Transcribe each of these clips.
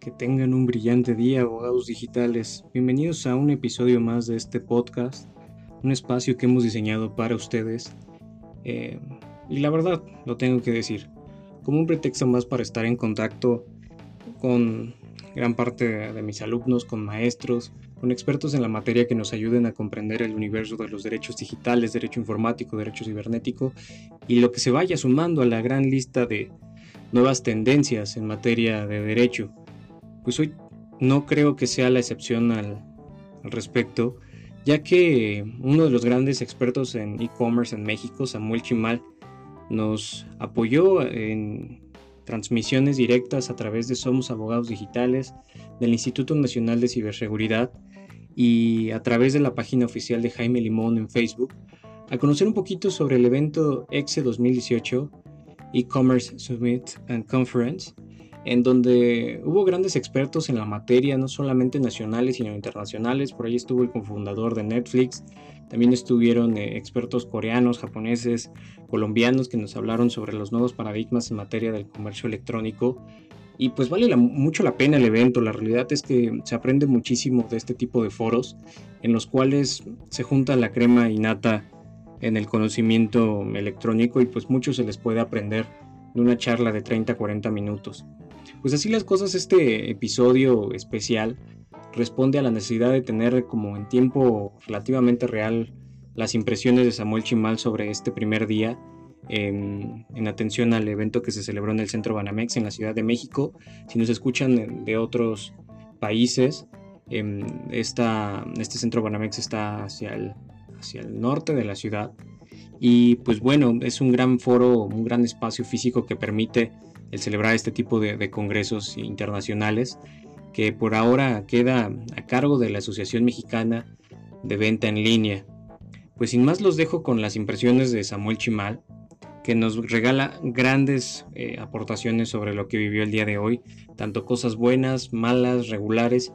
Que tengan un brillante día, abogados digitales. Bienvenidos a un episodio más de este podcast, un espacio que hemos diseñado para ustedes. Eh, y la verdad, lo tengo que decir, como un pretexto más para estar en contacto con gran parte de mis alumnos, con maestros, con expertos en la materia que nos ayuden a comprender el universo de los derechos digitales, derecho informático, derecho cibernético y lo que se vaya sumando a la gran lista de nuevas tendencias en materia de derecho pues hoy no creo que sea la excepción al, respecto, ya que uno de los grandes expertos en e-commerce en México, Samuel Chimal, nos apoyó en transmisiones directas a través de Somos Abogados Digitales, del Instituto Nacional de Ciberseguridad y a través de la página oficial de Jaime Limón en Facebook, a conocer un poquito sobre el evento EXE 2018, E-Commerce Summit and Conference, en donde hubo grandes expertos en la materia, no solamente nacionales, sino internacionales. Por ahí estuvo el cofundador de Netflix, también estuvieron eh, expertos coreanos, japoneses, colombianos que nos hablaron sobre los nuevos paradigmas en materia del comercio electrónico. Y pues vale mucho la pena el evento, la realidad es que se aprende muchísimo de este tipo de foros en los cuales se junta la crema innata en el conocimiento electrónico y pues mucho se les puede aprender de una charla de 30 a 40 minutos. Pues así las cosas, este episodio especial responde a la necesidad de tener como en tiempo relativamente real las impresiones de Samuel Chimal sobre este primer día en, atención al evento que se celebró en el Centro Banamex en la Ciudad de México. Si nos escuchan de otros países, em, esta, este Centro Banamex está hacia el norte de la ciudad. Y pues bueno, es un gran foro, un gran espacio físico que permite el celebrar este tipo de, congresos internacionales que por ahora queda a cargo de la Asociación Mexicana de Venta en Línea. Pues sin más los dejo con las impresiones de Samuel Chimal, que nos regala grandes eh, aportaciones sobre lo que vivió el día de hoy, tanto cosas buenas, malas, regulares,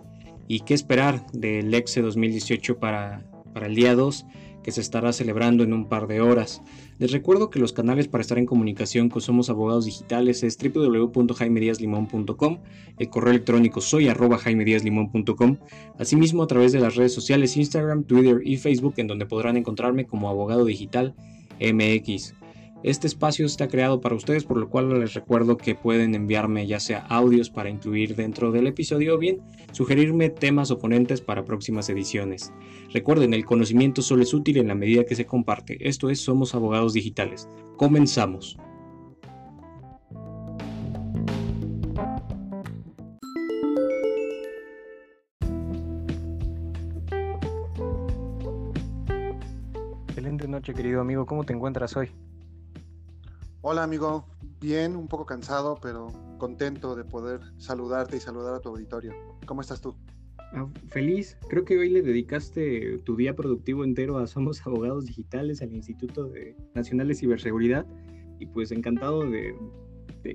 y qué esperar del EXE 2018 para, para el día 2 que se estará celebrando en un par de horas. Les recuerdo que los canales para estar en comunicación con Somos Abogados Digitales es www.jaimediaslimon.com, el correo electrónico soy arroba jaimediaslimon.com, asimismo a través de las redes sociales Instagram, Twitter y Facebook en donde podrán encontrarme como Abogado Digital MX. Este espacio está creado para ustedes, por lo cual les recuerdo que pueden enviarme ya sea audios para incluir dentro del episodio o bien sugerirme temas o ponentes para próximas ediciones. Recuerden, el conocimiento solo es útil en la medida que se comparte. Esto es Somos Abogados Digitales. Comenzamos. Excelente noche, querido amigo. ¿Cómo te encuentras hoy? Hola amigo, bien, un poco cansado, pero contento de poder saludarte y saludar a tu auditorio. ¿Cómo estás tú? Ah, feliz, creo que hoy le dedicaste tu día productivo entero a Somos Abogados Digitales, al Instituto Nacional de Ciberseguridad, y pues encantado de,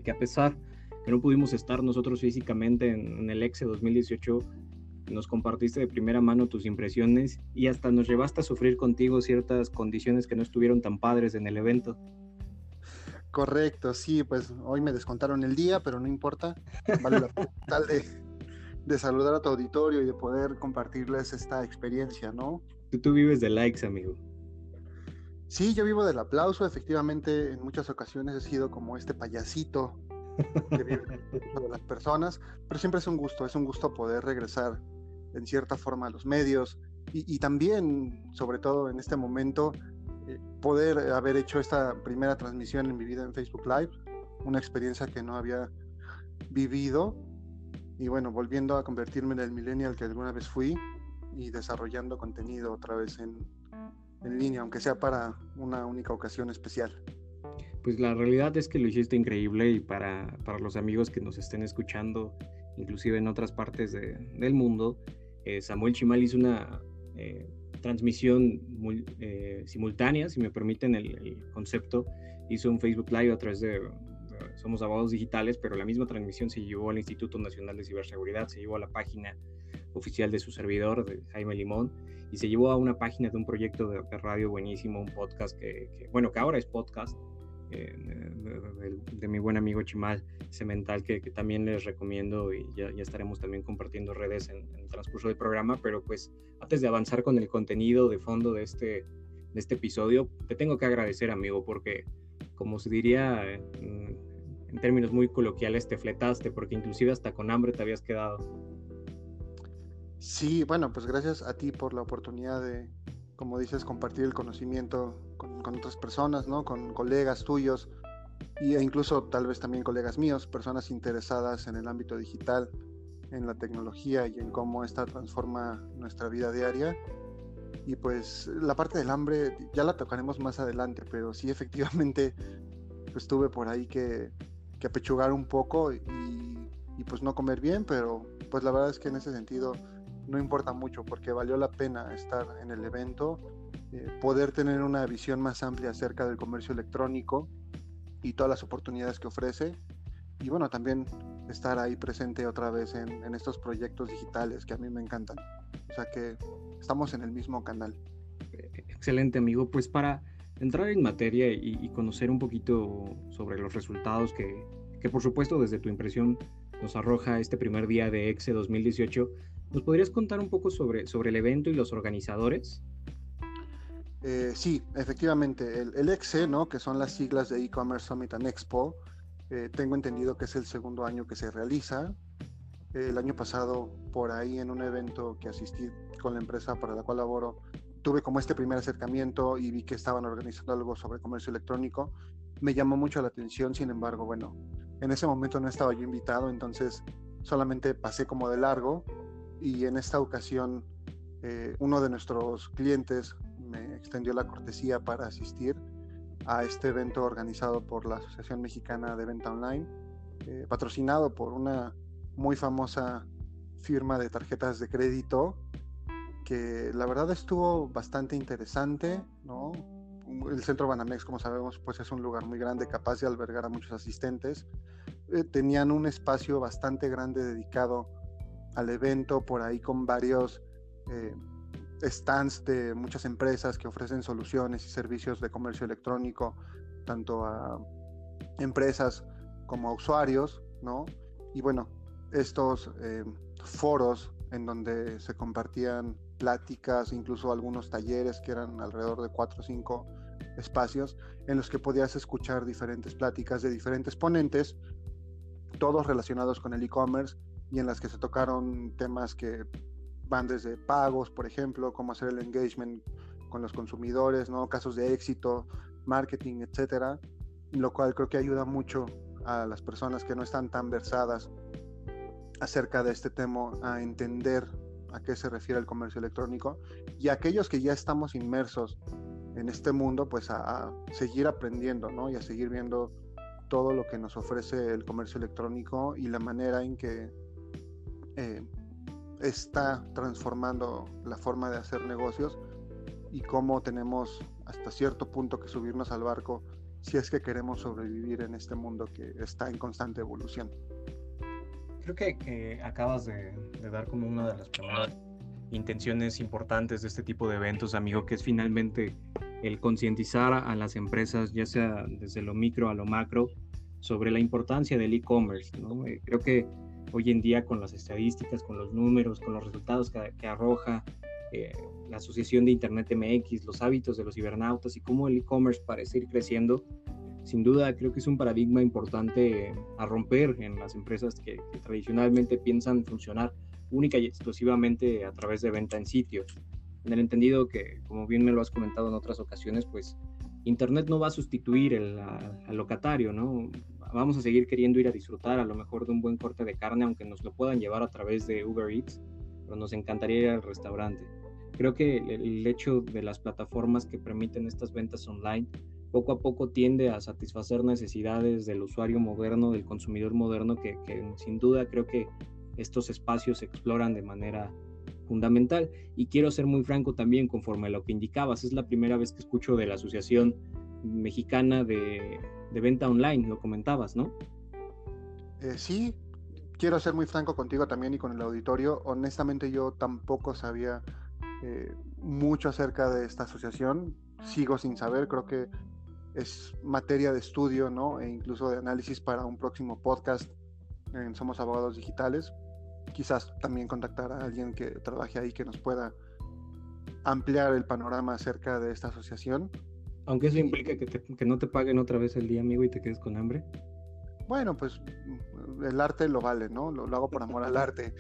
que a pesar que no pudimos estar nosotros físicamente en, en el EXE 2018, nos compartiste de primera mano tus impresiones y hasta nos llevaste a sufrir contigo ciertas condiciones que no estuvieron tan padres en el evento. Correcto, sí, pues hoy me descontaron el día, pero no importa. Vale la pena de, de, saludar a tu auditorio y de poder compartirles esta experiencia, ¿no? Tú, vives de likes, amigo. Sí, yo vivo del aplauso. Efectivamente, en muchas ocasiones he sido como este payasito que vive de las personas, pero siempre es un gusto, es un gusto poder regresar en cierta forma a los medios y, y también, sobre todo en este momento, poder haber hecho esta primera transmisión en mi vida en Facebook Live, una experiencia que no había vivido y bueno, volviendo a convertirme en el millennial que alguna vez fui y desarrollando contenido otra vez en, en línea, aunque sea para una única ocasión especial. Pues la realidad es que lo hiciste increíble y para, para los amigos que nos estén escuchando, inclusive en otras partes de, del mundo, eh, Samuel Chimal hizo una eh, transmisión eh, simultánea, si me permiten el, concepto. Hizo un Facebook Live a través de, Somos Abogados Digitales, pero la misma transmisión se llevó al Instituto Nacional de Ciberseguridad, se llevó a la página oficial de su servidor, de Jaime Limón, y se llevó a una página de un proyecto de, radio buenísimo, un podcast que, bueno, que ahora es podcast, de, mi buen amigo Chimal Cemental, que, que también les recomiendo y ya, estaremos también compartiendo redes en, en, el transcurso del programa, pero pues antes de avanzar con el contenido de fondo de este, de este episodio, te tengo que agradecer, amigo, porque como se diría en, en términos muy coloquiales, te fletaste, porque inclusive hasta con hambre te habías quedado. Sí, bueno, pues gracias a ti por la oportunidad de, como dices, compartir el conocimiento con, otras personas, ¿no? Con colegas tuyos e incluso tal vez también colegas míos, personas interesadas en el ámbito digital, en la tecnología y en cómo esta transforma nuestra vida diaria. Y pues la parte del hambre ya la tocaremos más adelante, pero sí efectivamente pues tuve por ahí que, que apechugar un poco y, pues no comer bien, pero pues la verdad es que en ese sentido no importa mucho porque valió la pena estar en el evento, eh, poder tener una visión más amplia acerca del comercio electrónico y todas las oportunidades que ofrece. Y bueno, también estar ahí presente otra vez en, en, estos proyectos digitales que a mí me encantan. O sea que estamos en el mismo canal. Excelente, amigo. Pues para entrar en materia y, y conocer un poquito sobre los resultados que, que, por supuesto, desde tu impresión nos arroja este primer día de EXE 2018, ¿nos podrías contar un poco sobre, sobre el evento y los organizadores? Eh, sí, efectivamente, el, el, EXE, ¿no? que son las siglas de E-Commerce Summit and Expo, eh, tengo entendido que es el segundo año que se realiza. El año pasado, por ahí en un evento que asistí con la empresa para la cual laboro, tuve como este primer acercamiento y vi que estaban organizando algo sobre comercio electrónico. Me llamó mucho la atención, sin embargo, bueno, en ese momento no estaba yo invitado, entonces solamente pasé como de largo y en esta ocasión eh, uno de nuestros clientes me extendió la cortesía para asistir a este evento organizado por la Asociación Mexicana de Venta Online, eh, patrocinado por una muy famosa firma de tarjetas de crédito, que la verdad estuvo bastante interesante, ¿no? El centro Banamex, como sabemos, pues es un lugar muy grande, capaz de albergar a muchos asistentes. Eh, tenían un espacio bastante grande dedicado al evento, por ahí con varios eh, stands de muchas empresas que ofrecen soluciones y servicios de comercio electrónico, tanto a empresas como a usuarios, ¿no? Y bueno, estos eh, foros en donde se compartían pláticas, incluso algunos talleres que eran alrededor de cuatro o cinco espacios en los que podías escuchar diferentes pláticas de diferentes ponentes, todos relacionados con el e-commerce y en las que se tocaron temas que van desde pagos, por ejemplo, cómo hacer el engagement con los consumidores, ¿no? casos de éxito, marketing, etcétera, lo cual creo que ayuda mucho a las personas que no están tan versadas acerca de este tema a entender a qué se refiere el comercio electrónico y a aquellos que ya estamos inmersos en este mundo, pues a, a seguir aprendiendo, ¿no? Y a seguir viendo todo lo que nos ofrece el comercio electrónico y la manera en que eh, está transformando la forma de hacer negocios y cómo tenemos hasta cierto punto que subirnos al barco si es que queremos sobrevivir en este mundo que está en constante evolución. Creo que, acabas de, dar como una de las intenciones importantes de este tipo de eventos, amigo, que es finalmente el concientizar a las empresas, ya sea desde lo micro a lo macro, sobre la importancia del e-commerce. Eh, creo que hoy en día con las estadísticas, con los números, con los resultados que, arroja eh, la Asociación de Internet MX, los hábitos de los cibernautas y cómo el e-commerce parece ir creciendo, sin duda creo que es un paradigma importante a romper en las empresas que, que tradicionalmente piensan funcionar única y exclusivamente a través de venta en sitio. En el entendido que, como bien me lo has comentado en otras ocasiones, pues Internet no va a sustituir el, al locatario, ¿no? Vamos a seguir queriendo ir a disfrutar a lo mejor de un buen corte de carne, aunque nos lo puedan llevar a través de Uber Eats, pero nos encantaría ir al restaurante. Creo que el, hecho de las plataformas que permiten estas ventas online poco a poco tiende a satisfacer necesidades del usuario moderno, del consumidor moderno, que, que sin duda creo que estos espacios se exploran de manera fundamental. Y quiero ser muy franco también, conforme a lo que indicabas, es la primera vez que escucho de la Asociación Mexicana de, de Venta Online, lo comentabas, ¿no? Eh, sí, quiero ser muy franco contigo también y con el auditorio. Honestamente yo tampoco sabía eh, mucho acerca de esta asociación, sigo sin saber, creo que es materia de estudio, ¿no? E incluso de análisis para un próximo podcast en Somos Abogados Digitales. Quizás también contactar a alguien que trabaje ahí que nos pueda ampliar el panorama acerca de esta asociación. Aunque eso implica que, que no te paguen otra vez el día, amigo, y te quedes con hambre. Bueno, pues el arte lo vale, ¿no? Lo, hago por amor al arte.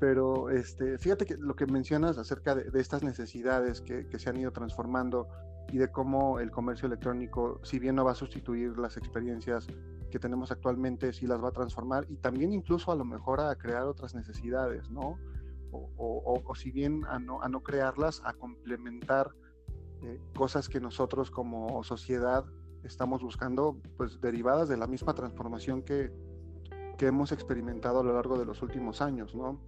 Pero este, fíjate que lo que mencionas acerca de, estas necesidades que, que, se han ido transformando y de cómo el comercio electrónico, si bien no va a sustituir las experiencias que tenemos actualmente, sí las va a transformar y también incluso a lo mejor a crear otras necesidades, ¿no? O, o, si bien a no, a no crearlas, a complementar eh, cosas que nosotros como sociedad estamos buscando, pues derivadas de la misma transformación que, que hemos experimentado a lo largo de los últimos años, ¿no?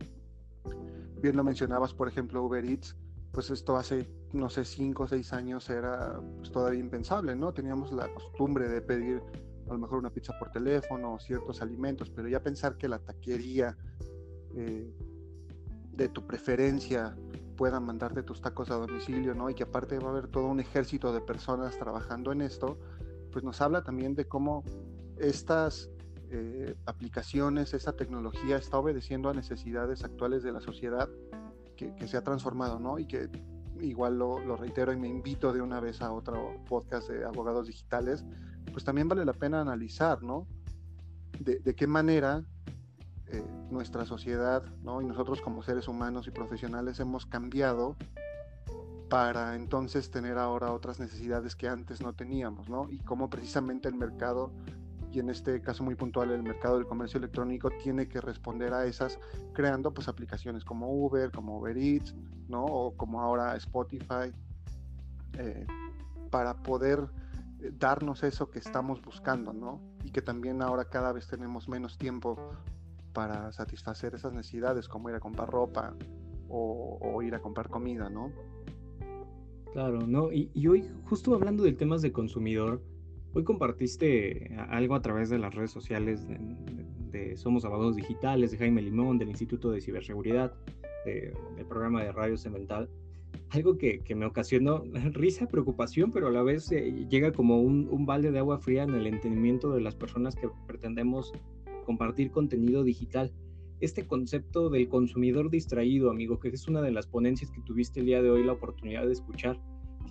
Bien lo mencionabas, por ejemplo, Uber Eats, pues esto hace, no sé, cinco o seis años era pues, todavía impensable, ¿no? Teníamos la costumbre de pedir a lo mejor una pizza por teléfono, ciertos alimentos, pero ya pensar que la taquería eh, de tu preferencia pueda mandarte tus tacos a domicilio, ¿no? Y que aparte va a haber todo un ejército de personas trabajando en esto, pues nos habla también de cómo estas eh, aplicaciones, esta tecnología está obedeciendo a necesidades actuales de la sociedad que, se ha transformado, ¿no? Y que igual lo, reitero y me invito de una vez a otro podcast de abogados digitales, pues también vale la pena analizar, ¿no? De, qué manera nuestra sociedad, ¿no? Y nosotros como seres humanos y profesionales hemos cambiado para entonces tener ahora otras necesidades que antes no teníamos, ¿no? Y cómo precisamente el mercado y en este caso muy puntual el mercado del comercio electrónico tiene que responder a esas creando pues aplicaciones como Uber, como Uber Eats, ¿no? O como ahora Spotify, eh, para poder eh, darnos eso que estamos buscando, ¿no? Y que también ahora cada vez tenemos menos tiempo para satisfacer esas necesidades, como ir a comprar ropa o, ir a comprar comida, ¿no? Claro, ¿no? Y, hoy, justo hablando de temas de consumidor, Hoy compartiste algo a través de las redes sociales de, Somos Abogados Digitales, de Jaime Limón, del Instituto de Ciberseguridad, del programa de Radio Cemental. Algo que, me ocasionó risa, preocupación, pero a la vez eh, llega como un, balde de agua fría en el entendimiento de las personas que pretendemos compartir contenido digital. Este concepto del consumidor distraído, amigo, que es una de las ponencias que tuviste el día de hoy la oportunidad de escuchar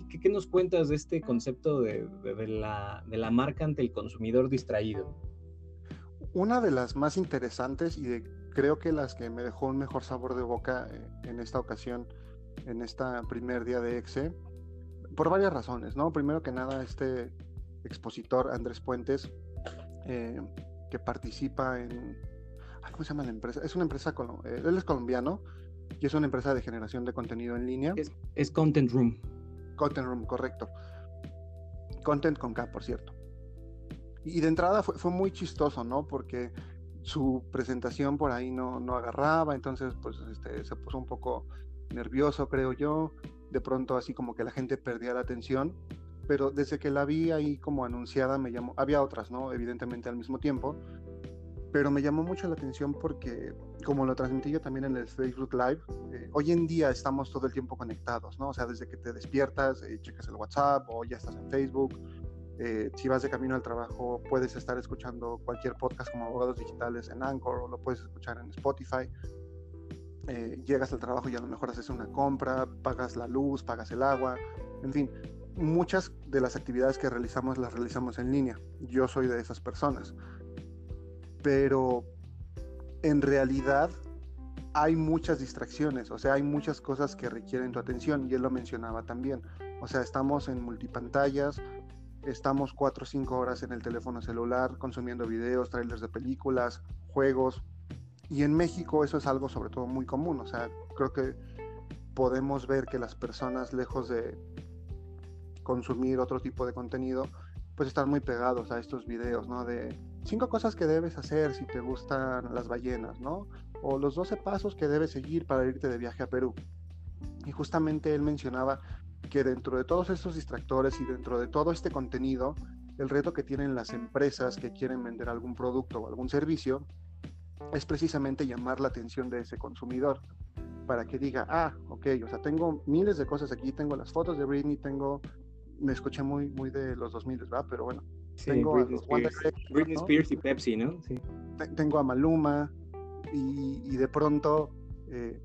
¿Qué, nos cuentas de este concepto de, la, marca ante el consumidor distraído? Una de las más interesantes y de, creo que las que me dejó un mejor sabor de boca eh, en esta ocasión, en este primer día de EXE, por varias razones, ¿no? Primero que nada, este expositor Andrés Puentes, eh, que participa en... ¿Cómo se llama la empresa? Es una empresa, eh, él es colombiano y es una empresa de generación de contenido en línea. es Content Room. Content Room, correcto. Content con K, por cierto. Y de entrada fue, muy chistoso, ¿no? Porque su presentación por ahí no, no agarraba, entonces pues este, se puso un poco nervioso, creo yo. De pronto así como que la gente perdía la atención. Pero desde que la vi ahí como anunciada me llamó, había otras, ¿no? Evidentemente al mismo tiempo, pero me llamó mucho la atención porque, como lo transmití yo también en el Facebook Live, eh, hoy en día estamos todo el tiempo conectados, ¿no? O sea, desde que te despiertas, eh, checas el WhatsApp o ya estás en Facebook. Eh, si vas de camino al trabajo, puedes estar escuchando cualquier podcast como Abogados Digitales en Anchor o lo puedes escuchar en Spotify. llegas al trabajo y a lo mejor haces una compra, pagas la luz, pagas el agua, en fin, muchas de las actividades que realizamos las realizamos en línea. Yo soy de esas personas pero en realidad hay muchas distracciones, o sea, hay muchas cosas que requieren tu atención y él lo mencionaba también. O sea, estamos en multipantallas, estamos cuatro o cinco horas en el teléfono celular consumiendo videos, trailers de películas, juegos. Y en México eso es algo sobre todo muy común, o sea, creo que podemos ver que las personas lejos de consumir otro tipo de contenido, pues están muy pegados a estos videos, ¿no? De cinco cosas que debes hacer si te gustan las ballenas, ¿no? O los 12 pasos que debes seguir para irte de viaje a Perú. Y justamente él mencionaba que dentro de todos estos distractores y dentro de todo este contenido, el reto que tienen las empresas que quieren vender algún producto o algún servicio es precisamente llamar la atención de ese consumidor para que diga, ah, ok, o sea, tengo miles de cosas aquí, tengo las fotos de Britney, tengo me escuché muy, muy de los 2000, ¿verdad? Pero bueno. tengo Britney, Spears. Britney Spears y Pepsi, ¿no? Sí. Tengo a Maluma y, y de pronto, eh,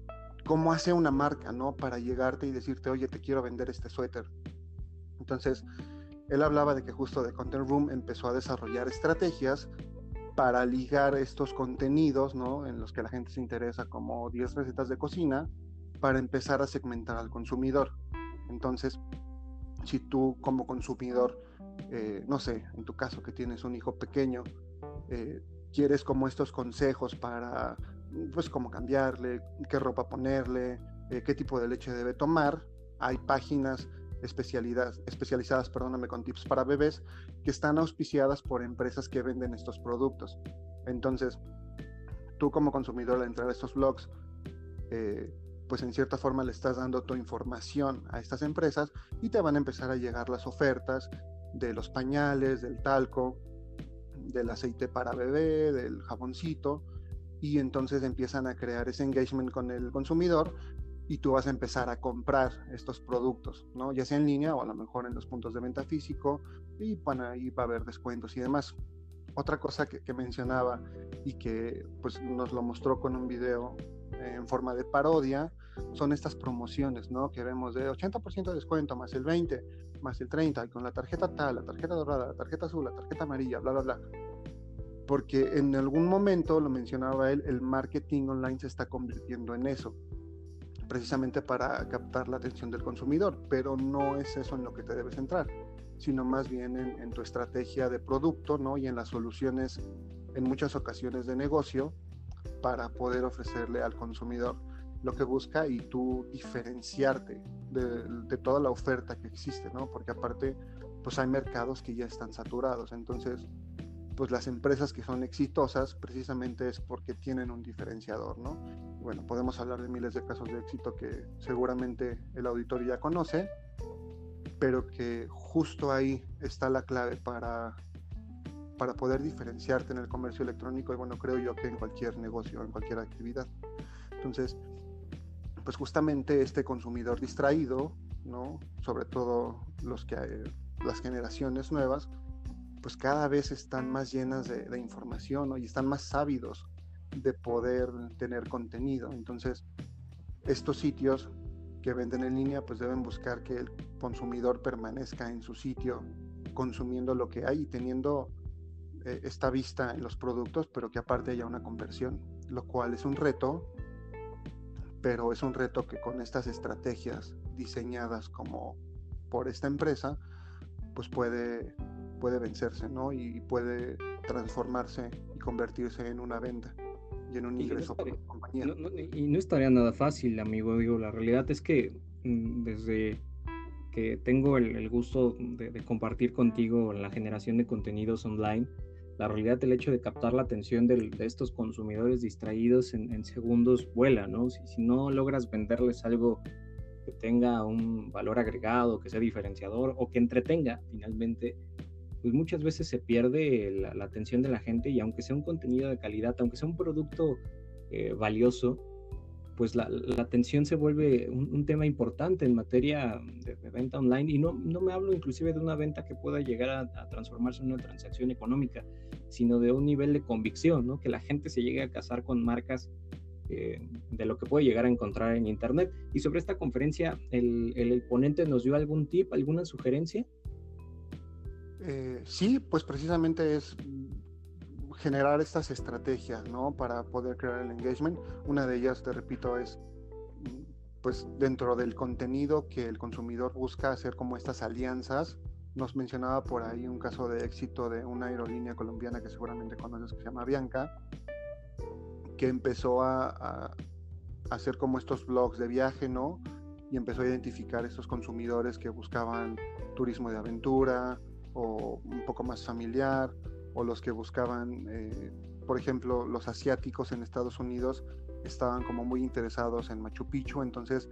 ¿cómo hace una marca, ¿no? Para llegarte y decirte, oye, te quiero vender este suéter. Entonces, él hablaba de que justo de Content Room empezó a desarrollar estrategias para ligar estos contenidos, ¿no? En los que la gente se interesa como 10 recetas de cocina, para empezar a segmentar al consumidor. Entonces, si tú como consumidor, eh, no sé, en tu caso que tienes un hijo pequeño, eh, quieres como estos consejos para, pues, cómo cambiarle, qué ropa ponerle, eh, qué tipo de leche debe tomar, hay páginas especializadas perdóname, con tips para bebés que están auspiciadas por empresas que venden estos productos. Entonces, tú como consumidor al entrar a estos blogs, eh, pues en cierta forma le estás dando tu información a estas empresas y te van a empezar a llegar las ofertas de los pañales, del talco, del aceite para bebé, del jaboncito, y entonces empiezan a crear ese engagement con el consumidor y tú vas a empezar a comprar estos productos, ¿no? Ya sea en línea o a lo mejor en los puntos de venta físico y bueno, ahí va a haber descuentos y demás. Otra cosa que, mencionaba y que pues nos lo mostró con un video en forma de parodia son estas promociones, ¿no? Que vemos de 80% de descuento, más el 20, más el 30, y con la tarjeta tal, la tarjeta dorada, la tarjeta azul, la tarjeta amarilla, bla, bla, bla. Porque en algún momento, lo mencionaba él, el marketing online se está convirtiendo en eso precisamente para captar la atención del consumidor, pero no es eso en lo que te debes centrar, sino más bien en, tu estrategia de producto ¿no? y en las soluciones en muchas ocasiones de negocio para poder ofrecerle al consumidor lo que busca y tú diferenciarte de, toda la oferta que existe, ¿no? Porque aparte, pues hay mercados que ya están saturados, entonces, pues las empresas que son exitosas precisamente es porque tienen un diferenciador, ¿no? bueno, podemos hablar de miles de casos de éxito que seguramente el auditorio ya conoce, pero que justo ahí está la clave para, para poder diferenciarte en el comercio electrónico y bueno, creo yo que en cualquier negocio, en cualquier actividad. Entonces, pues justamente este consumidor distraído, ¿no? Sobre todo los que las generaciones nuevas, pues cada vez están más llenas de, información y están más sábidos de poder tener contenido. Entonces, estos sitios que venden en línea, pues deben buscar que el consumidor permanezca en su sitio consumiendo lo que hay y teniendo eh, esta vista en los productos, pero que aparte haya una conversión, lo cual es un reto, pero es un reto que con estas estrategias diseñadas como por esta empresa, pues puede, puede vencerse, ¿no? Y puede transformarse y convertirse en una venta y en un ingreso y no estaría nada fácil, amigo. Digo, la realidad es que mm, desde que tengo el, gusto de, compartir contigo la generación de contenidos online, la realidad del hecho de captar la atención de, estos consumidores distraídos en, segundos vuela, ¿no? Si, si, no logras venderles algo que tenga un valor agregado, que sea diferenciador o que entretenga finalmente, pues muchas veces se pierde la, atención de la gente y aunque sea un contenido de calidad, aunque sea un producto eh, valioso, pues la, atención se vuelve un, tema importante en materia de, venta online y no, no, me hablo inclusive de una venta que pueda llegar a, transformarse en una transacción económica, sino de un nivel de convicción, ¿no? que la gente se llegue a casar con marcas eh, de lo que puede llegar a encontrar en Internet. Y sobre esta conferencia, el, el ponente nos dio algún tip, alguna sugerencia. Eh, sí, pues precisamente es generar estas estrategias, ¿no? Para poder crear el engagement. Una de ellas, te repito, es pues dentro del contenido que el consumidor busca hacer como estas alianzas. Nos mencionaba por ahí un caso de éxito de una aerolínea colombiana que seguramente conoces que se llama Bianca, que empezó a, hacer como estos blogs de viaje, ¿no? Y empezó a identificar estos consumidores que buscaban turismo de aventura, o un poco más familiar, o los que buscaban, eh, por ejemplo, los asiáticos en Estados Unidos estaban como muy interesados en Machu Picchu, entonces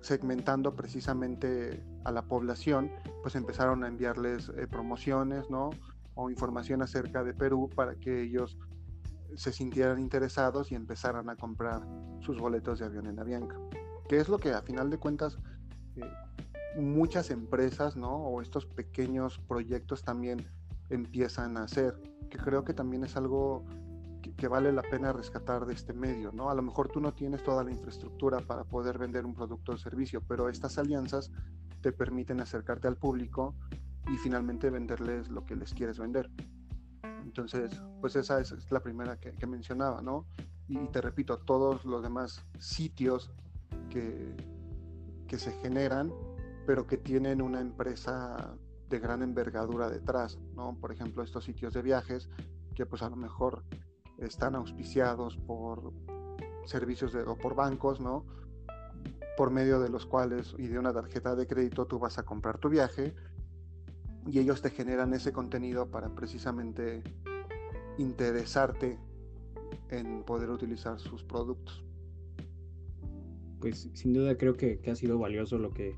segmentando precisamente a la población, pues empezaron a enviarles eh, promociones, ¿no? O información acerca de Perú para que ellos se sintieran interesados y empezaran a comprar sus boletos de avión en Avianca. Que es lo que a final de cuentas eh, muchas empresas, ¿no? O estos pequeños proyectos también empiezan a hacer, que creo que también es algo que, vale la pena rescatar de este medio, ¿no? A lo mejor tú no tienes toda la infraestructura para poder vender un producto o servicio, pero estas alianzas te permiten acercarte al público y finalmente venderles lo que les quieres vender. Entonces, pues esa es, la primera que, mencionaba, ¿no? Y, te repito, todos los demás sitios que, que se generan, pero que tienen una empresa de gran envergadura detrás, ¿no? Por ejemplo, estos sitios de viajes que pues a lo mejor están auspiciados por servicios o por bancos, ¿no? Por medio de los cuales y de una tarjeta de crédito tú vas a comprar tu viaje y ellos te generan ese contenido para precisamente interesarte en poder utilizar sus productos. Pues sin duda creo que, que ha sido valioso lo que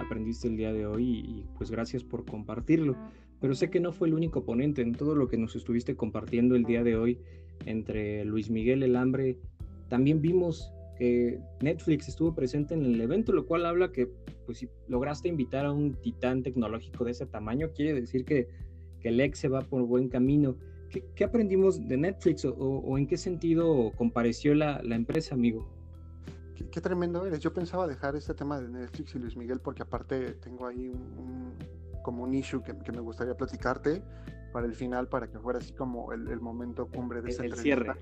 aprendiste el día de hoy y, pues gracias por compartirlo. Pero sé que no fue el único ponente en todo lo que nos estuviste compartiendo el día de hoy entre Luis Miguel El Hambre. También vimos que Netflix estuvo presente en el evento, lo cual habla que pues si lograste invitar a un titán tecnológico de ese tamaño, quiere decir que, que el ex se va por buen camino. ¿Qué, aprendimos de Netflix o, en qué sentido compareció la, la empresa, amigo? Qué, tremendo eres. Yo pensaba dejar este tema de Netflix y Luis Miguel porque aparte tengo ahí un, como un issue que, me gustaría platicarte para el final, para que fuera así como el, momento cumbre de esta el cierre.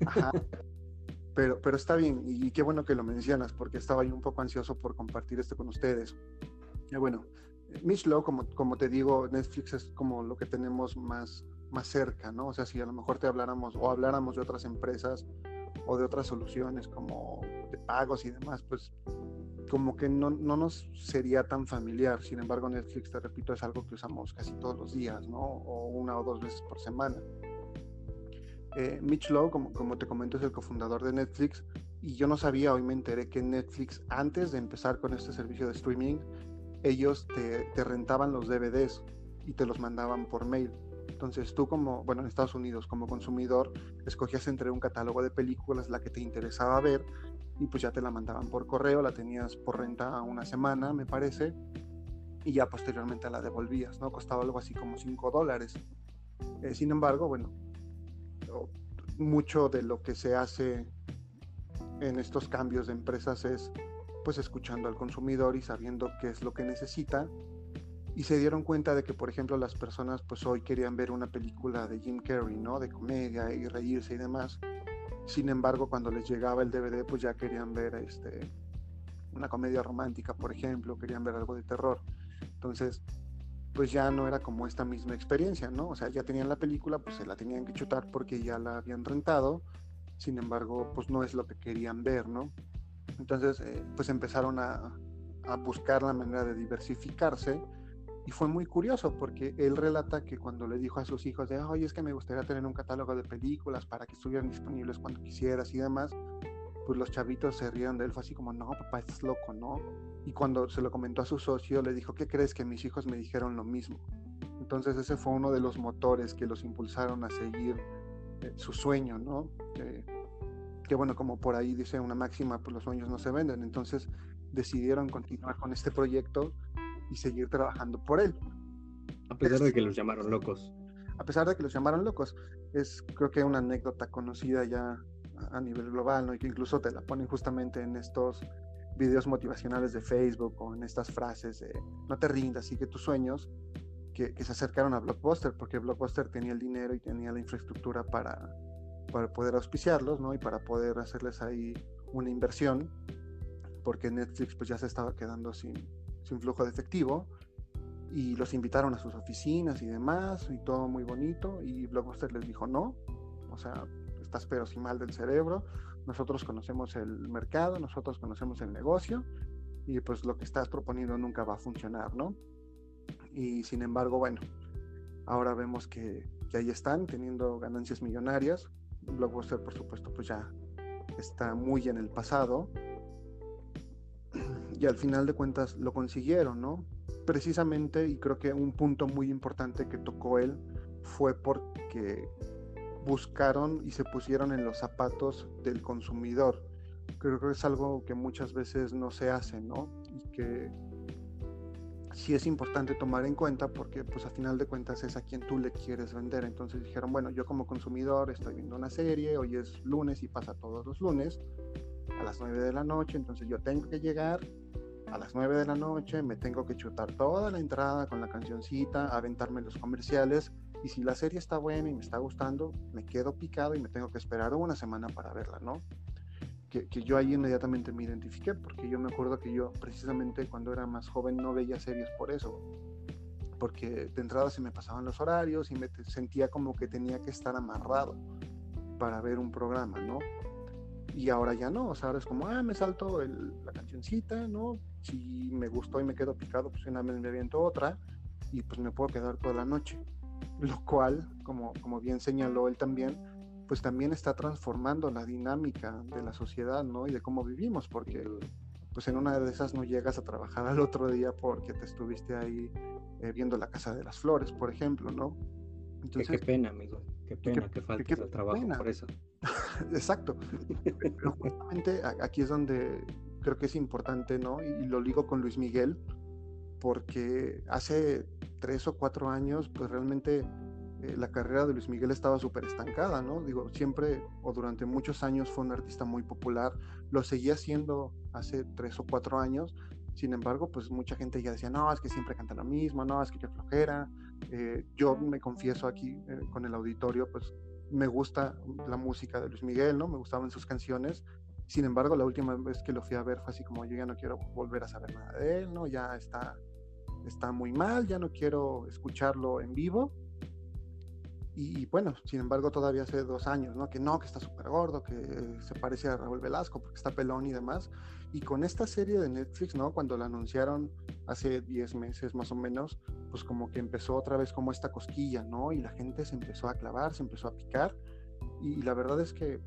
Pero, pero está bien y, qué bueno que lo mencionas porque estaba ahí un poco ansioso por compartir esto con ustedes. Y bueno, Mitch Lowe, como, como te digo, Netflix es como lo que tenemos más, más cerca, ¿no? O sea, si a lo mejor te habláramos o habláramos de otras empresas o de otras soluciones como de pagos y demás, pues como que no, no, nos sería tan familiar. Sin embargo, Netflix, te repito, es algo que usamos casi todos los días, ¿no? O una o dos veces por semana. Eh, Mitch Lowe, como, como te comento, es el cofundador de Netflix y yo no sabía, hoy me enteré que Netflix, antes de empezar con este servicio de streaming, ellos te, te rentaban los DVDs y te los mandaban por mail. Entonces tú como, bueno, en Estados Unidos como consumidor, escogías entre un catálogo de películas la que te interesaba ver y pues ya te la mandaban por correo, la tenías por renta una semana, me parece, y ya posteriormente la devolvías, ¿no? Costaba algo así como 5 dólares. Eh, sin embargo, bueno, mucho de lo que se hace en estos cambios de empresas es pues escuchando al consumidor y sabiendo qué es lo que necesita y se dieron cuenta de que, por ejemplo, las personas pues hoy querían ver una película de Jim Carrey, ¿no? De comedia y reírse y demás. Sin embargo, cuando les llegaba el DVD, pues ya querían ver este, una comedia romántica, por ejemplo, querían ver algo de terror. Entonces, pues ya no era como esta misma experiencia, ¿no? O sea, ya tenían la película, pues se la tenían que chutar porque ya la habían rentado. Sin embargo, pues no es lo que querían ver, ¿no? Entonces, eh, pues empezaron a, a buscar la manera de diversificarse y fue muy curioso porque él relata que cuando le dijo a sus hijos de, oye, es que me gustaría tener un catálogo de películas para que estuvieran disponibles cuando quisieras y demás, pues los chavitos se rieron de él, fue así como, no, papá, estás loco, ¿no? Y cuando se lo comentó a su socio, le dijo, ¿qué crees que mis hijos me dijeron lo mismo? Entonces ese fue uno de los motores que los impulsaron a seguir eh, su sueño, ¿no? que bueno, como por ahí dice una máxima, pues los sueños no se venden. Entonces decidieron continuar con este proyecto y seguir trabajando por él. A pesar de que los llamaron locos. A pesar de que los llamaron locos. Es creo que una anécdota conocida ya a nivel global, ¿no? Y que incluso te la ponen justamente en estos videos motivacionales de Facebook o en estas frases de no te rindas, sigue tus sueños, que, que, se acercaron a Blockbuster, porque Blockbuster tenía el dinero y tenía la infraestructura para, para poder auspiciarlos, ¿no? Y para poder hacerles ahí una inversión, porque Netflix pues ya se estaba quedando sin, sin flujo de efectivo y los invitaron a sus oficinas y demás y todo muy bonito y Blockbuster les dijo no, o sea, estás pero sin mal del cerebro, nosotros conocemos el mercado, nosotros conocemos el negocio y pues lo que estás proponiendo nunca va a funcionar, ¿no? Y sin embargo, bueno, ahora vemos que, que ahí están teniendo ganancias millonarias, Blockbuster por supuesto pues ya está muy en el pasado, y al final de cuentas lo consiguieron, ¿no? Precisamente, y creo que un punto muy importante que tocó él fue porque buscaron y se pusieron en los zapatos del consumidor. Creo que es algo que muchas veces no se hace, ¿no? Y que sí es importante tomar en cuenta porque pues a final de cuentas es a quien tú le quieres vender. Entonces dijeron, bueno, yo como consumidor estoy viendo una serie, hoy es lunes y pasa todos los lunes a las 9 de la noche, entonces yo tengo que llegar a las 9 de la noche, me tengo que chutar toda la entrada con la cancioncita, aventarme los comerciales y si la serie está buena y me está gustando, me quedo picado y me tengo que esperar una semana para verla, ¿no? que, yo ahí inmediatamente me identifiqué, porque yo me acuerdo que yo precisamente cuando era más joven no veía series por eso, porque de entrada se me pasaban los horarios y me sentía como que tenía que estar amarrado para ver un programa, ¿no? Y ahora ya no, o sea, ahora es como, ah, me salto la cancioncita, ¿no? Si me gustó y me quedo picado, pues una vez me aviento otra y pues me puedo quedar toda la noche. Lo cual, como, como bien señaló él también, pues también está transformando la dinámica de la sociedad, ¿no? Y de cómo vivimos, porque pues en una de esas no llegas a trabajar al otro día porque te estuviste ahí eh, viendo la Casa de las Flores, por ejemplo, ¿no? Entonces, qué, pena, amigo, qué pena que falte el trabajo por eso. Exacto. Pero justamente aquí es donde creo que es importante, ¿no? Y lo ligo con Luis Miguel, porque hace tres o cuatro años, pues realmente eh, la carrera de Luis Miguel estaba súper estancada, ¿no? Digo, siempre o durante muchos años fue un artista muy popular, lo seguía siendo hace tres o cuatro años, sin embargo, pues mucha gente ya decía, no, es que siempre canta lo mismo, no, es que qué flojera. Eh, yo me confieso aquí eh, con el auditorio, pues me gusta la música de Luis Miguel, ¿no? Me gustaban sus canciones. Sin embargo, la última vez que lo fui a ver fue así como yo ya no quiero volver a saber nada de él, ¿no? Ya está, está muy mal, ya no quiero escucharlo en vivo y, bueno, sin embargo, todavía hace dos años, ¿no? Que no, que está súper gordo, que se parece a Raúl Velasco porque está pelón y demás. Y con esta serie de Netflix, ¿no? Cuando la anunciaron hace 10 meses más o menos, pues como que empezó otra vez como esta cosquilla, ¿no? Y la gente se empezó a clavar, se empezó a picar. Y, la verdad es que,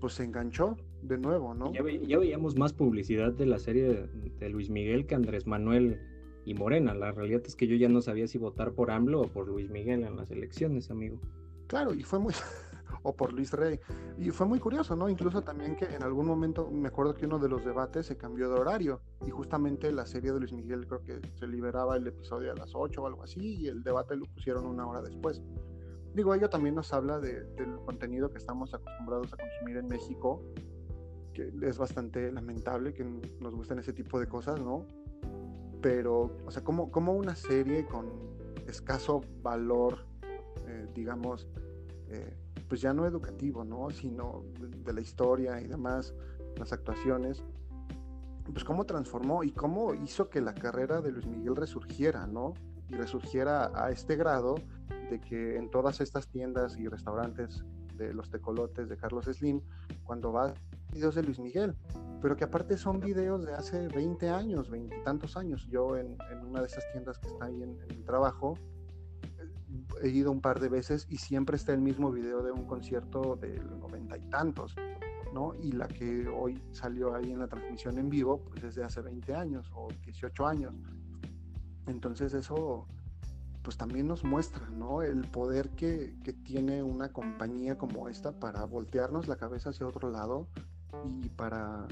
pues se enganchó de nuevo, ¿no? Ya, ya veíamos más publicidad de la serie de, de Luis Miguel que Andrés Manuel y Morena. La realidad es que yo ya no sabía si votar por AMLO o por Luis Miguel en las elecciones, amigo. Claro, y fue muy... o por Luis Rey. Y fue muy curioso, ¿no? Incluso también que en algún momento me acuerdo que uno de los debates se cambió de horario y justamente la serie de Luis Miguel creo que se liberaba el episodio a las 8 o algo así y el debate lo pusieron una hora después. Digo, ello también nos habla de, del contenido que estamos acostumbrados a consumir en México, que es bastante lamentable que nos gusten ese tipo de cosas, ¿no? pero, o sea, como, como una serie con escaso valor, eh, digamos, eh, pues ya no educativo, ¿no? Sino de la historia y demás, las actuaciones, pues cómo transformó y cómo hizo que la carrera de Luis Miguel resurgiera, ¿no? Y resurgiera a este grado de que en todas estas tiendas y restaurantes de los tecolotes de Carlos Slim, cuando va videos de Luis Miguel, pero que aparte son videos de hace 20 años, veintitantos años. Yo en, una de esas tiendas que está ahí en, el trabajo, he ido un par de veces y siempre está el mismo video de un concierto de noventa y tantos, ¿no? Y la que hoy salió ahí en la transmisión en vivo, pues es de hace 20 años o 18 años. Entonces eso, pues también nos muestra, ¿no? El poder que, que tiene una compañía como esta para voltearnos la cabeza hacia otro lado y para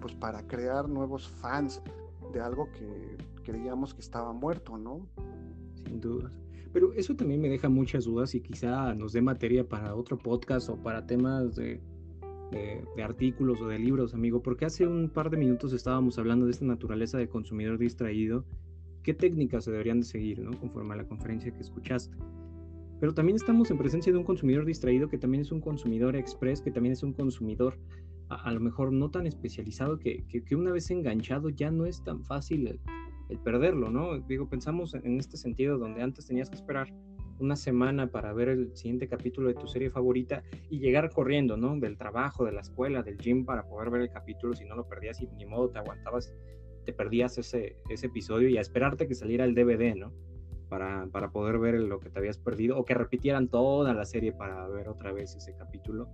pues para crear nuevos fans de algo que creíamos que estaba muerto, ¿no? Sin dudas. Pero eso también me deja muchas dudas y quizá nos dé materia para otro podcast o para temas de, de, artículos o de libros, amigo, porque hace un par de minutos estábamos hablando de esta naturaleza de consumidor distraído. ¿Qué técnicas se deberían de seguir, ¿no? Conforme a la conferencia que escuchaste. Pero también estamos en presencia de un consumidor distraído que también es un consumidor express, que también es un consumidor a, lo mejor no tan especializado, que, que, una vez enganchado ya no es tan fácil el, perderlo, ¿no? Digo, pensamos en este sentido donde antes tenías que esperar una semana para ver el siguiente capítulo de tu serie favorita y llegar corriendo, ¿no? Del trabajo, de la escuela, del gym para poder ver el capítulo, si no lo perdías y ni modo te aguantabas, te perdías ese, ese episodio y a esperarte que saliera el DVD, ¿no? para, poder ver lo que te habías perdido o que repitieran toda la serie para ver otra vez ese capítulo.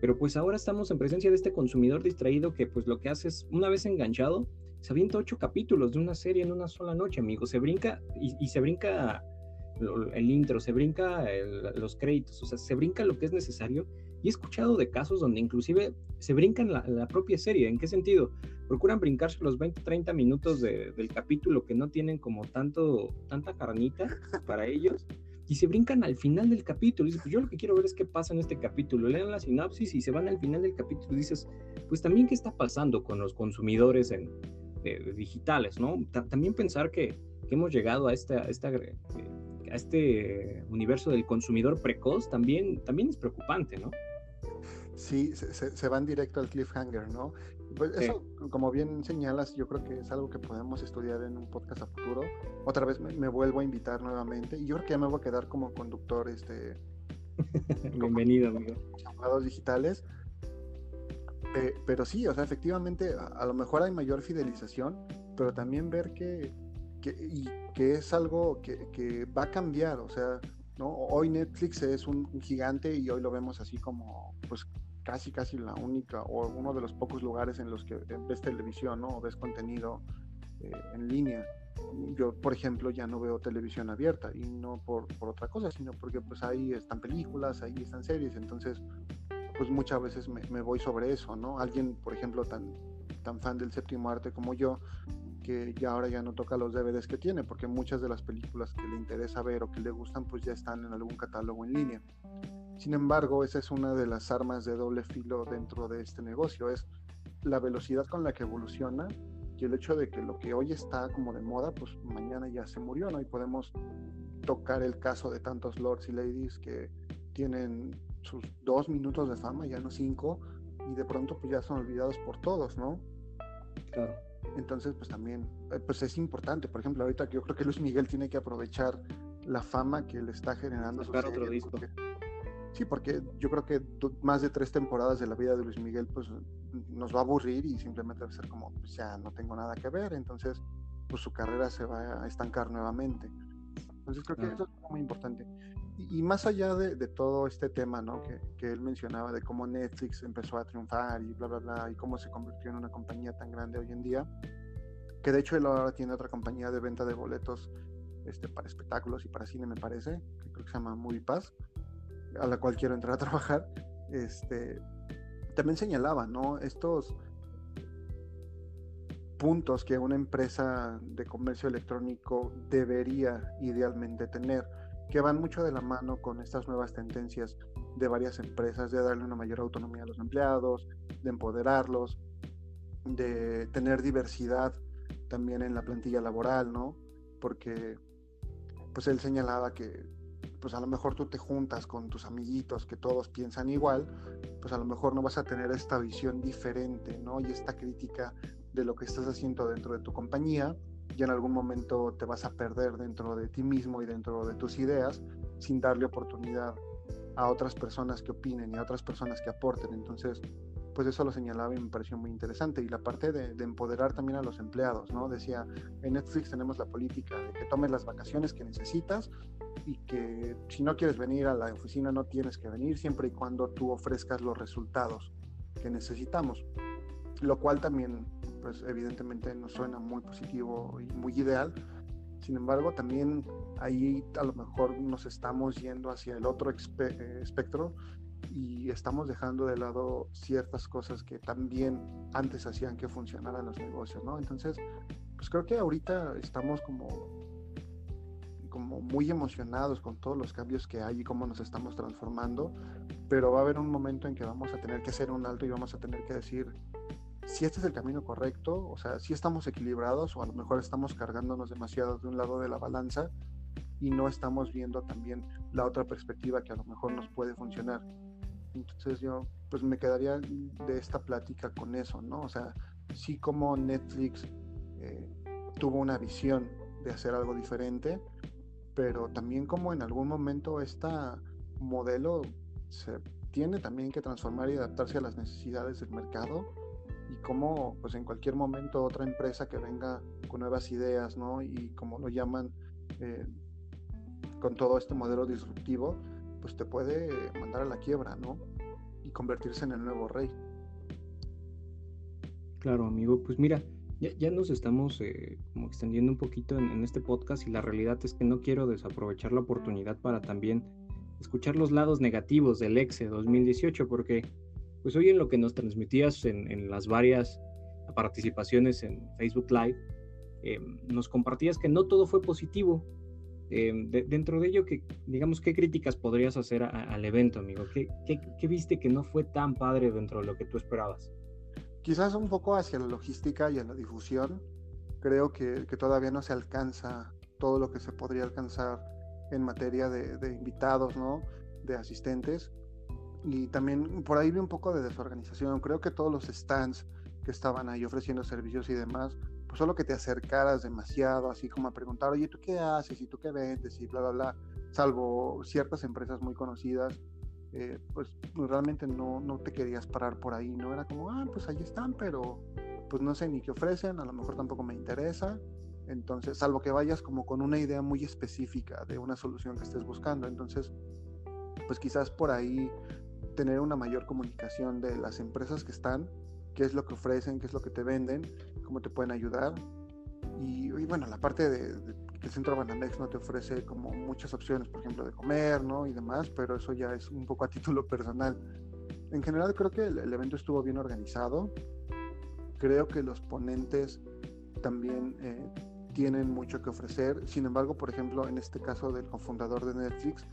Pero pues ahora estamos en presencia de este consumidor distraído que pues lo que hace es, una vez enganchado, se avienta ocho capítulos de una serie en una sola noche, amigo. Se brinca y, se brinca el intro, se brinca los créditos, o sea, se brinca lo que es necesario Y he escuchado de casos donde inclusive se brincan la, propia serie. ¿En qué sentido? Procuran brincarse los 20, 30 minutos del capítulo que no tienen como tanto, tanta carnita para ellos y se brincan al final del capítulo. Y dices, pues yo lo que quiero ver es qué pasa en este capítulo. Leen la sinopsis y se van al final del capítulo y dices, pues también qué está pasando con los consumidores en, eh, digitales, ¿no? también pensar que, hemos llegado a, esta, esta, eh, a este universo del consumidor precoz también, también es preocupante, ¿no? Sí, se, van directo al cliffhanger, ¿no? Pues eso, como bien señalas, yo creo que es algo que podemos estudiar en un podcast a futuro. Otra vez me, vuelvo a invitar nuevamente y yo creo que ya me voy a quedar como conductor, este... Bienvenido, amigo. Llamados digitales. pero sí, o sea, efectivamente, a, lo mejor hay mayor fidelización, pero también ver que, que, y que es algo que, que va a cambiar, o sea, ¿no? Hoy Netflix es un, gigante y hoy lo vemos así como, pues casi, casi la única o uno de los pocos lugares en los que ves televisión, ¿no? O ves contenido eh, en línea. Yo, por ejemplo, ya no veo televisión abierta y no por, por, otra cosa, sino porque pues ahí están películas, ahí están series, entonces pues muchas veces me, me voy sobre eso, ¿no? Alguien, por ejemplo, tan, tan fan del séptimo arte como yo, que ya ahora ya no toca los DVDs que tiene, porque muchas de las películas que le interesa ver o que le gustan, pues ya están en algún catálogo en línea. Sin embargo, esa es una de las armas de doble filo dentro de este negocio, es la velocidad con la que evoluciona y el hecho de que lo que hoy está como de moda, pues mañana ya se murió, ¿no? Y podemos tocar el caso de tantos lords y ladies que tienen sus dos minutos de fama, ya no cinco, y de pronto pues ya son olvidados por todos, ¿no? Claro. Entonces, pues también, eh, pues es importante. Por ejemplo, ahorita yo creo que Luis Miguel tiene que aprovechar la fama que le está generando. Sacar otro disco. Sí, porque yo creo que más de tres temporadas de la vida de Luis Miguel pues nos va a aburrir y simplemente va a ser como, pues ya no tengo nada que ver, entonces pues su carrera se va a estancar nuevamente. Entonces creo que eso es muy importante. Y, más allá de, todo este tema, ¿no? Que, que, él mencionaba de cómo Netflix empezó a triunfar y bla, bla, bla, y cómo se convirtió en una compañía tan grande hoy en día, que de hecho él ahora tiene otra compañía de venta de boletos este, para espectáculos y para cine, me parece, que creo que se llama Movie Pass a la cual quiero entrar a trabajar, este, también señalaba, ¿no? Estos puntos que una empresa de comercio electrónico debería idealmente tener, que van mucho de la mano con estas nuevas tendencias de varias empresas, de darle una mayor autonomía a los empleados, de empoderarlos, de tener diversidad también en la plantilla laboral, ¿no? Porque pues él señalaba que pues a lo mejor tú te juntas con tus amiguitos que todos piensan igual, pues a lo mejor no vas a tener esta visión diferente, ¿no? Y esta crítica de lo que estás haciendo dentro de tu compañía y en algún momento te vas a perder dentro de ti mismo y dentro de tus ideas sin darle oportunidad a otras personas que opinen y a otras personas que aporten. Entonces, pues eso lo señalaba y me pareció muy interesante. Y la parte de, empoderar también a los empleados, ¿no? Decía, en Netflix tenemos la política de que tomes las vacaciones que necesitas y que si no quieres venir a la oficina no tienes que venir siempre y cuando tú ofrezcas los resultados que necesitamos. Lo cual también, pues evidentemente nos suena muy positivo y muy ideal. Sin embargo, también ahí a lo mejor nos estamos yendo hacia el otro eh, espectro y estamos dejando de lado ciertas cosas que también antes hacían que funcionaran los negocios, ¿no? Entonces, pues creo que ahorita estamos como, como muy emocionados con todos los cambios que hay y cómo nos estamos transformando, pero va a haber un momento en que vamos a tener que hacer un alto y vamos a tener que decir si este es el camino correcto, o sea, si estamos equilibrados o a lo mejor estamos cargándonos demasiado de un lado de la balanza y no estamos viendo también la otra perspectiva que a lo mejor nos puede funcionar. Entonces yo pues me quedaría de esta plática con eso, ¿no? O sea, sí como Netflix eh, tuvo una visión de hacer algo diferente, pero también como en algún momento este modelo se tiene también que transformar y adaptarse a las necesidades del mercado y como pues en cualquier momento otra empresa que venga con nuevas ideas, ¿no? Y como lo llaman eh, con todo este modelo disruptivo, pues te puede mandar a la quiebra, ¿no? Y convertirse en el nuevo rey. Claro, amigo, pues mira, ya, nos estamos eh, como extendiendo un poquito en, este podcast y la realidad es que no quiero desaprovechar la oportunidad para también escuchar los lados negativos del EXE 2018, porque pues hoy en lo que nos transmitías en, las varias participaciones en Facebook Live, eh, nos compartías que no todo fue positivo. Eh, dentro de ello, que, digamos, ¿qué críticas podrías hacer al evento, amigo? ¿Qué, ¿Qué, viste que no fue tan padre dentro de lo que tú esperabas? Quizás un poco hacia la logística y a la difusión. Creo que, que todavía no se alcanza todo lo que se podría alcanzar en materia de, de invitados, ¿no? De asistentes y también por ahí vi un poco de desorganización. Creo que todos los stands que estaban ahí ofreciendo servicios y demás, pues solo que te acercaras demasiado, así como a preguntar, oye, ¿tú qué haces? ¿Y tú qué vendes? Y bla, bla, bla. Salvo ciertas empresas muy conocidas, eh, pues realmente no, no te querías parar por ahí, ¿no? Era como, ah, pues ahí están, pero pues no sé ni qué ofrecen, a lo mejor tampoco me interesa. Entonces, salvo que vayas como con una idea muy específica de una solución que estés buscando. Entonces, pues quizás por ahí tener una mayor comunicación de las empresas que están, qué es lo que ofrecen, qué es lo que te venden, cómo te pueden ayudar. Y, bueno, la parte de, que el centro Banamex no te ofrece como muchas opciones, por ejemplo, de comer, ¿no? Y demás, pero eso ya es un poco a título personal. En general creo que el, evento estuvo bien organizado. Creo que los ponentes también eh, tienen mucho que ofrecer. Sin embargo, por ejemplo, en este caso del cofundador de Netflix,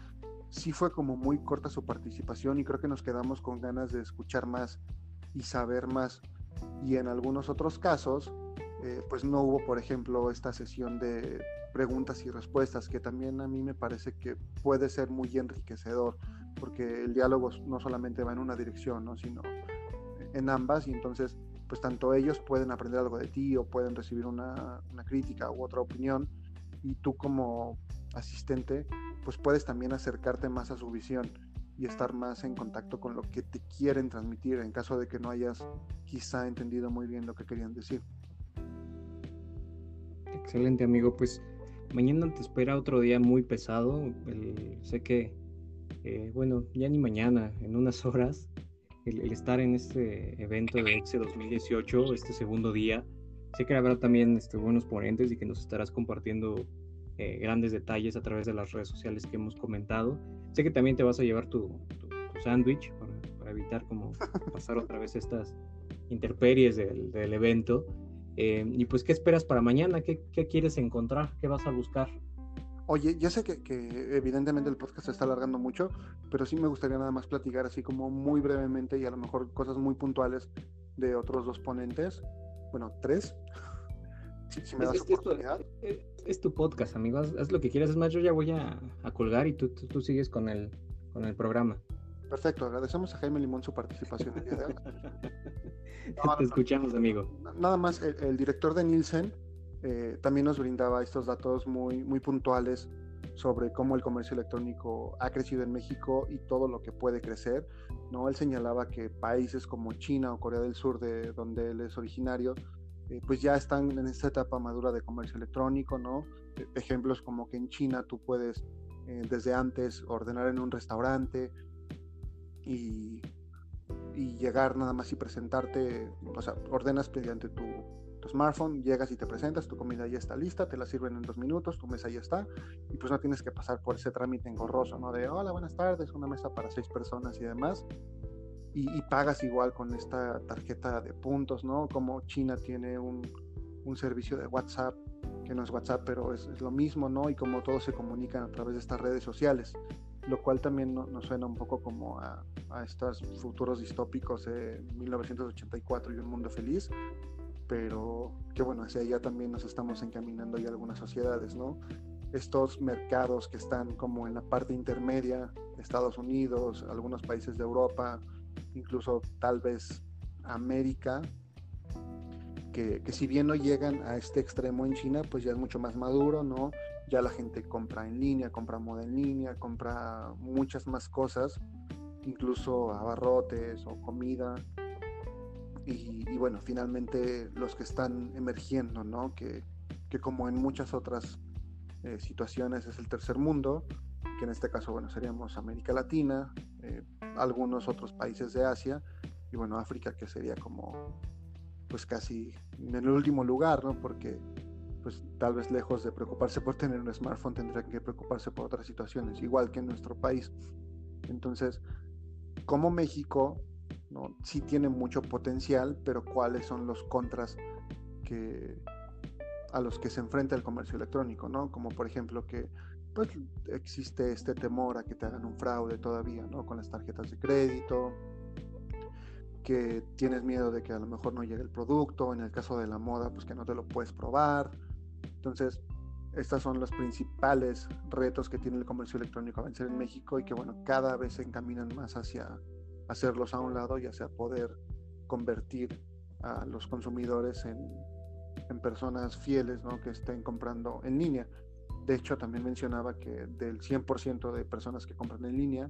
sí fue como muy corta su participación y creo que nos quedamos con ganas de escuchar más y saber más. Y en algunos otros casos, eh, pues no hubo, por ejemplo, esta sesión de preguntas y respuestas, que también a mí me parece que puede ser muy enriquecedor, porque el diálogo no solamente va en una dirección, ¿no? sino en ambas, y entonces, pues tanto ellos pueden aprender algo de ti o pueden recibir una, una crítica u otra opinión, y tú como asistente, pues puedes también acercarte más a su visión y estar más en contacto con lo que te quieren transmitir en caso de que no hayas quizá entendido muy bien lo que querían decir. Excelente amigo, pues mañana te espera otro día muy pesado. sé que, eh, bueno, ya ni mañana, en unas horas, el, estar en este evento de EXE 2018, este segundo día, sé que habrá también este, buenos ponentes y que nos estarás compartiendo eh, grandes detalles a través de las redes sociales que hemos comentado. Sé que también te vas a llevar tu, tu, sándwich para, evitar como pasar otra vez estas interperies del, del evento. Eh, y pues, ¿qué esperas para mañana? ¿Qué, ¿Qué, quieres encontrar? ¿Qué vas a buscar? Oye, ya sé que, que, evidentemente el podcast se está alargando mucho, pero sí me gustaría nada más platicar así como muy brevemente y a lo mejor cosas muy puntuales de otros dos ponentes, bueno, tres, si, me das oportunidad es tu podcast, amigos. Haz, lo que quieras. Es más, yo ya voy a, colgar y tú, tú, sigues con el, con el programa. Perfecto, agradecemos a Jaime Limón su participación el día de hoy. Te escuchamos, amigo. Nada más, el, director de Nielsen eh, también nos brindaba estos datos muy, muy puntuales sobre cómo el comercio electrónico ha crecido en México y todo lo que puede crecer. ¿no? Él señalaba que países como China o Corea del Sur, de donde él es originario, eh, pues ya están en esta etapa madura de comercio electrónico, ¿no? E, ejemplos como que en China tú puedes eh, desde antes ordenar en un restaurante y, llegar nada más y presentarte, o sea, ordenas mediante tu, tu, smartphone, llegas y te presentas, tu comida ya está lista, te la sirven en dos minutos, tu mesa ya está, y pues no tienes que pasar por ese trámite engorroso, ¿no? De, hola, buenas tardes, una mesa para seis personas y demás y, pagas igual con esta tarjeta de puntos, ¿no? Como China tiene un, un servicio de WhatsApp, que no es WhatsApp, pero es, es, lo mismo, ¿no? Y como todos se comunican a través de estas redes sociales, lo cual también nos suena un poco como a, a estos futuros distópicos de 1984 y un mundo feliz, pero que bueno, hacia allá también nos estamos encaminando y algunas sociedades, ¿no? Estos mercados que están como en la parte intermedia, Estados Unidos, algunos países de Europa, incluso tal vez América, que, si bien no llegan a este extremo en China, pues ya es mucho más maduro, ¿no? Ya la gente compra en línea, compra moda en línea, compra muchas más cosas, incluso abarrotes o comida. Y, bueno, finalmente los que están emergiendo, ¿no? Que, como en muchas otras eh, situaciones es el tercer mundo, que en este caso, bueno, seríamos América Latina, eh, algunos otros países de Asia y bueno, África que sería como pues casi en el último lugar, ¿no? Porque pues tal vez lejos de preocuparse por tener un smartphone, tendría que preocuparse por otras situaciones, igual que en nuestro país. Entonces, como México, ¿no? sí tiene mucho potencial, pero cuáles son los contras que, a los que se enfrenta el comercio electrónico, ¿no? Como por ejemplo que pues existe este temor a que te hagan un fraude todavía, ¿no? Con las tarjetas de crédito, que tienes miedo de que a lo mejor no llegue el producto, en el caso de la moda, pues que no te lo puedes probar. Entonces, estos son los principales retos que tiene el comercio electrónico a vencer en México y que, bueno, cada vez se encaminan más hacia hacerlos a un lado y hacia poder convertir a los consumidores en, en personas fieles, ¿no? Que estén comprando en línea. De hecho, también mencionaba que del 100% de personas que compran en línea,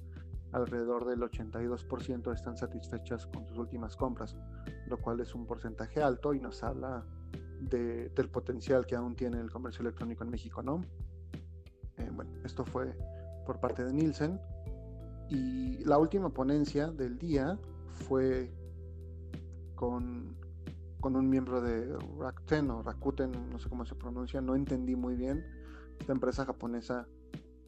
alrededor del 82% están satisfechas con sus últimas compras, lo cual es un porcentaje alto y nos habla de, del potencial que aún tiene el comercio electrónico en México, ¿no? Eh, bueno, esto fue por parte de Nielsen. Y la última ponencia del día fue con, con un miembro de Rakuten o Rakuten, no sé cómo se pronuncia, no entendí muy bien esta empresa japonesa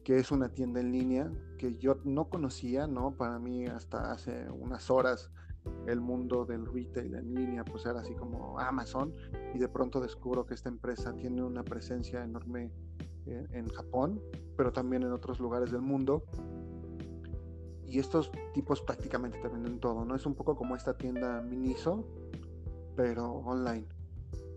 que es una tienda en línea que yo no conocía, ¿no? Para mí hasta hace unas horas el mundo del retail en línea pues era así como Amazon y de pronto descubro que esta empresa tiene una presencia enorme en, en Japón, pero también en otros lugares del mundo. Y estos tipos prácticamente te venden todo, ¿no? Es un poco como esta tienda Miniso, pero online.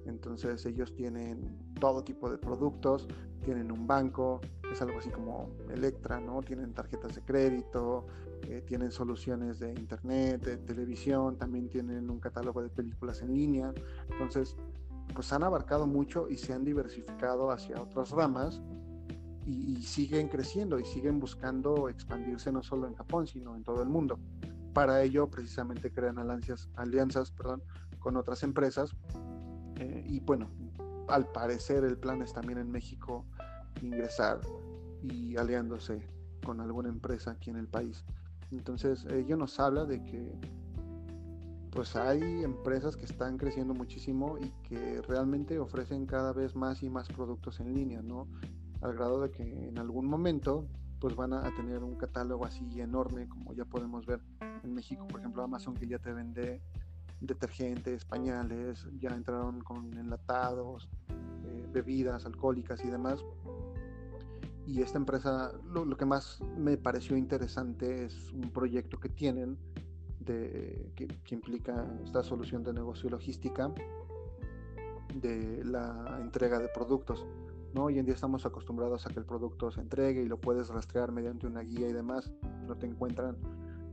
Entonces ellos tienen todo tipo de productos, tienen un banco, es algo así como Electra, ¿no? Tienen tarjetas de crédito, eh, tienen soluciones de internet, de televisión, también tienen un catálogo de películas en línea. Entonces, pues han abarcado mucho y se han diversificado hacia otras ramas y, y siguen creciendo y siguen buscando expandirse no solo en Japón, sino en todo el mundo. Para ello, precisamente crean alianzas, alianzas perdón, con otras empresas eh, y bueno, al parecer el plan es también en México ingresar y aliándose con alguna empresa aquí en el país. Entonces, ello nos habla de que pues hay empresas que están creciendo muchísimo y que realmente ofrecen cada vez más y más productos en línea, ¿no? Al grado de que en algún momento pues van a tener un catálogo así enorme como ya podemos ver en México, por ejemplo, Amazon que ya te vende detergentes, pañales, ya entraron con enlatados, eh, bebidas alcohólicas y demás. Y esta empresa, lo, que más me pareció interesante es un proyecto que tienen de, que, implica esta solución de negocio logística de la entrega de productos. ¿no? Hoy en día estamos acostumbrados a que el producto se entregue y lo puedes rastrear mediante una guía y demás, no te encuentran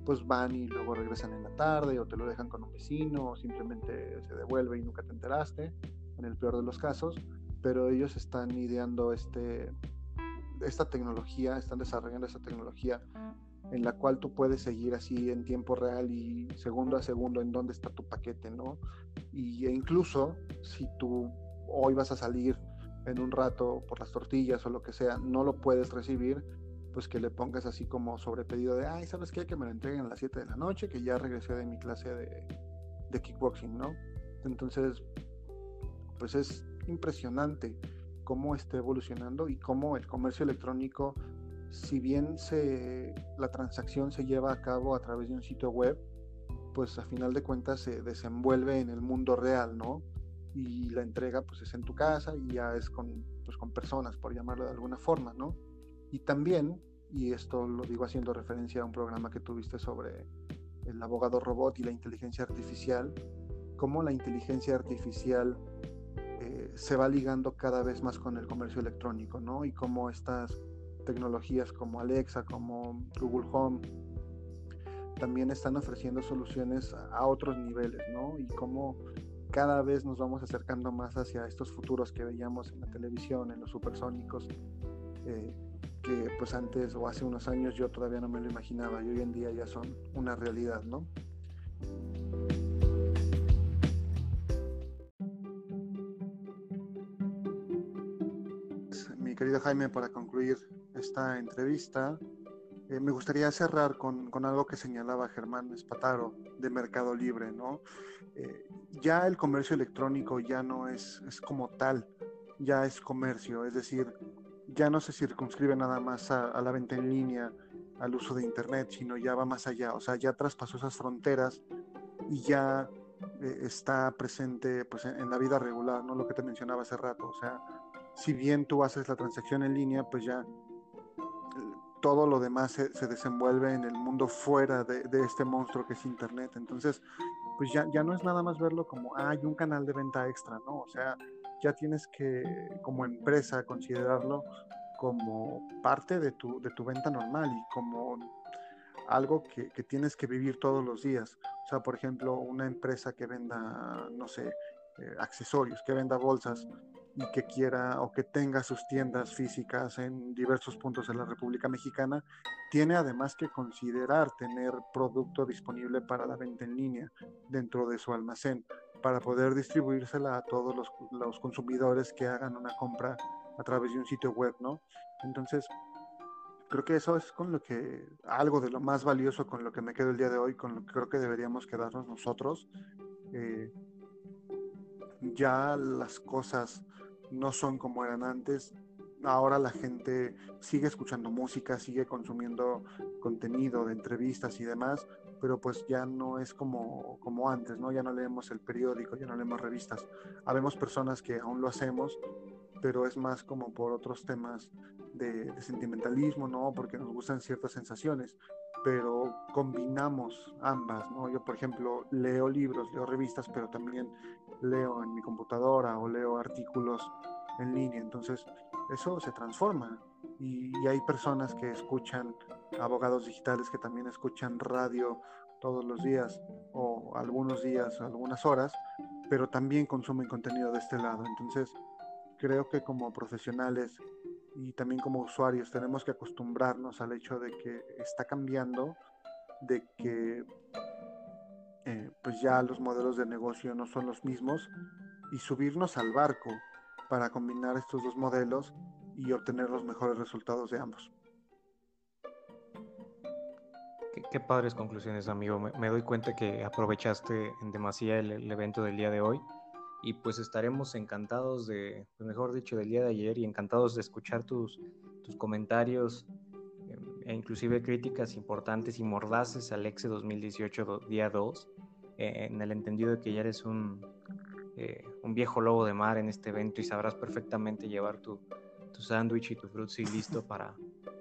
pues van y luego regresan en la tarde o te lo dejan con un vecino o simplemente se devuelve y nunca te enteraste, en el peor de los casos, pero ellos están ideando este, esta tecnología, están desarrollando esta tecnología en la cual tú puedes seguir así en tiempo real y segundo a segundo en dónde está tu paquete, ¿no? Y, e incluso si tú hoy vas a salir en un rato por las tortillas o lo que sea, no lo puedes recibir, pues que le pongas así como sobre pedido de, ay, ¿sabes qué? Que me lo entreguen a las 7 de la noche, que ya regresé de mi clase de, de kickboxing, ¿no? Entonces, pues es impresionante cómo está evolucionando y cómo el comercio electrónico, si bien se, la transacción se lleva a cabo a través de un sitio web, pues a final de cuentas se desenvuelve en el mundo real, ¿no? Y la entrega pues es en tu casa y ya es con, pues, con personas, por llamarlo de alguna forma, ¿no? Y también, y esto lo digo haciendo referencia a un programa que tuviste sobre el abogado robot y la inteligencia artificial, cómo la inteligencia artificial eh, se va ligando cada vez más con el comercio electrónico, ¿no? Y cómo estas tecnologías como Alexa, como Google Home, también están ofreciendo soluciones a otros niveles, ¿no? Y cómo cada vez nos vamos acercando más hacia estos futuros que veíamos en la televisión, en los supersónicos, eh, que pues antes o hace unos años yo todavía no me lo imaginaba y hoy en día ya son una realidad, ¿no? Mi querido Jaime, para concluir esta entrevista, eh, me gustaría cerrar con, algo que señalaba Germán Espataro de Mercado Libre, ¿no? Eh, ya el comercio electrónico ya no es, es como tal ya es comercio, es decir, ya no se circunscribe nada más a, la venta en línea, al uso de Internet, sino ya va más allá, o sea, ya traspasó esas fronteras y ya eh, está presente pues, en, la vida regular, ¿no? Lo que te mencionaba hace rato, o sea, si bien tú haces la transacción en línea, pues ya todo lo demás se, desenvuelve en el mundo fuera de, de, este monstruo que es Internet. Entonces, pues ya, ya no es nada más verlo como, hay un canal de venta extra, ¿no? O sea, ya tienes que, como empresa, considerarlo como parte de tu, de tu venta normal y como algo que, que, tienes que vivir todos los días. O sea, por ejemplo, una empresa que venda, no sé, eh, accesorios, que venda bolsas, y que quiera o que tenga sus tiendas físicas en diversos puntos de la República Mexicana, tiene además que considerar tener producto disponible para la venta en línea dentro de su almacén para poder distribuírsela a todos los, los consumidores que hagan una compra a través de un sitio web, ¿no? Entonces, creo que eso es con lo que, algo de lo más valioso con lo que me quedo el día de hoy, con lo que creo que deberíamos quedarnos nosotros. Eh, ya las cosas no son como eran antes. Ahora la gente sigue escuchando música, sigue consumiendo contenido de entrevistas y demás, pero pues ya no es como, como antes, ¿no? Ya no leemos el periódico, ya no leemos revistas. Habemos personas que aún lo hacemos, pero es más como por otros temas de, de, sentimentalismo, ¿no? Porque nos gustan ciertas sensaciones, pero combinamos ambas, ¿no? Yo, por ejemplo, leo libros, leo revistas, pero también leo en mi computadora o leo artículos en línea. Entonces, eso se transforma. Y, hay personas que escuchan, abogados digitales que también escuchan radio todos los días o algunos días, algunas horas, pero también consumen contenido de este lado. Entonces, creo que como profesionales y también como usuarios tenemos que acostumbrarnos al hecho de que está cambiando, de que eh, pues ya los modelos de negocio no son los mismos y subirnos al barco para combinar estos dos modelos y obtener los mejores resultados de ambos. Qué, padres conclusiones, amigo. Me, doy cuenta que aprovechaste en demasía el, evento del día de hoy y pues estaremos encantados de, pues, mejor dicho, del día de ayer y encantados de escuchar tus, tus comentarios e inclusive críticas importantes y mordaces al EXE 2018 día 2, eh, en el entendido de que ya eres un, eh, un viejo lobo de mar en este evento y sabrás perfectamente llevar tu, tu sándwich y tu frutzi listo para,